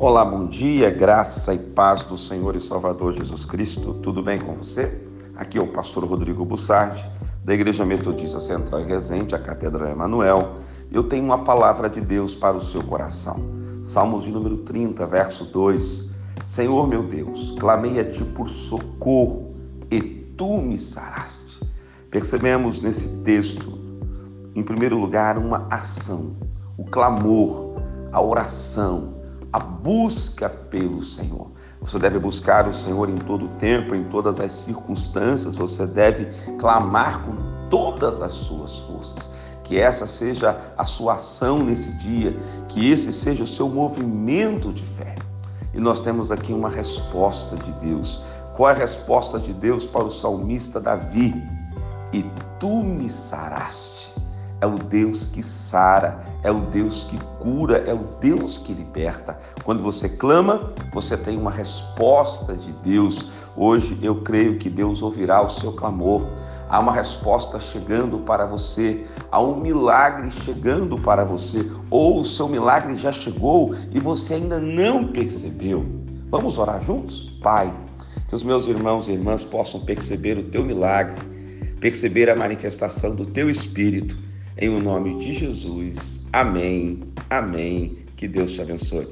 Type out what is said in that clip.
Olá, bom dia, graça e paz do Senhor e Salvador Jesus Cristo. Tudo bem com você? Aqui é o pastor Rodrigo Bussardi, da Igreja Metodista Central e Resende, a Catedral Emanuel. Eu tenho uma palavra de Deus para o seu coração. Salmos de número 30, verso 2. Senhor meu Deus, clamei a ti por socorro e tu me saraste. Percebemos nesse texto, em primeiro lugar, uma ação, o clamor, a oração, a busca pelo Senhor. Você deve buscar o Senhor em todo o tempo, em todas as circunstâncias, você deve clamar com todas as suas forças. Que essa seja a sua ação nesse dia, que esse seja o seu movimento de fé. E nós temos aqui uma resposta de Deus. Qual é a resposta de Deus para o salmista Davi? E tu me saraste é o Deus que sara, é o Deus que cura, é o Deus que liberta. Quando você clama, você tem uma resposta de Deus. Hoje eu creio que Deus ouvirá o seu clamor. Há uma resposta chegando para você, há um milagre chegando para você, ou o seu milagre já chegou e você ainda não percebeu. Vamos orar juntos? Pai, que os meus irmãos e irmãs possam perceber o teu milagre, perceber a manifestação do teu espírito em o nome de Jesus. Amém. Amém. Que Deus te abençoe.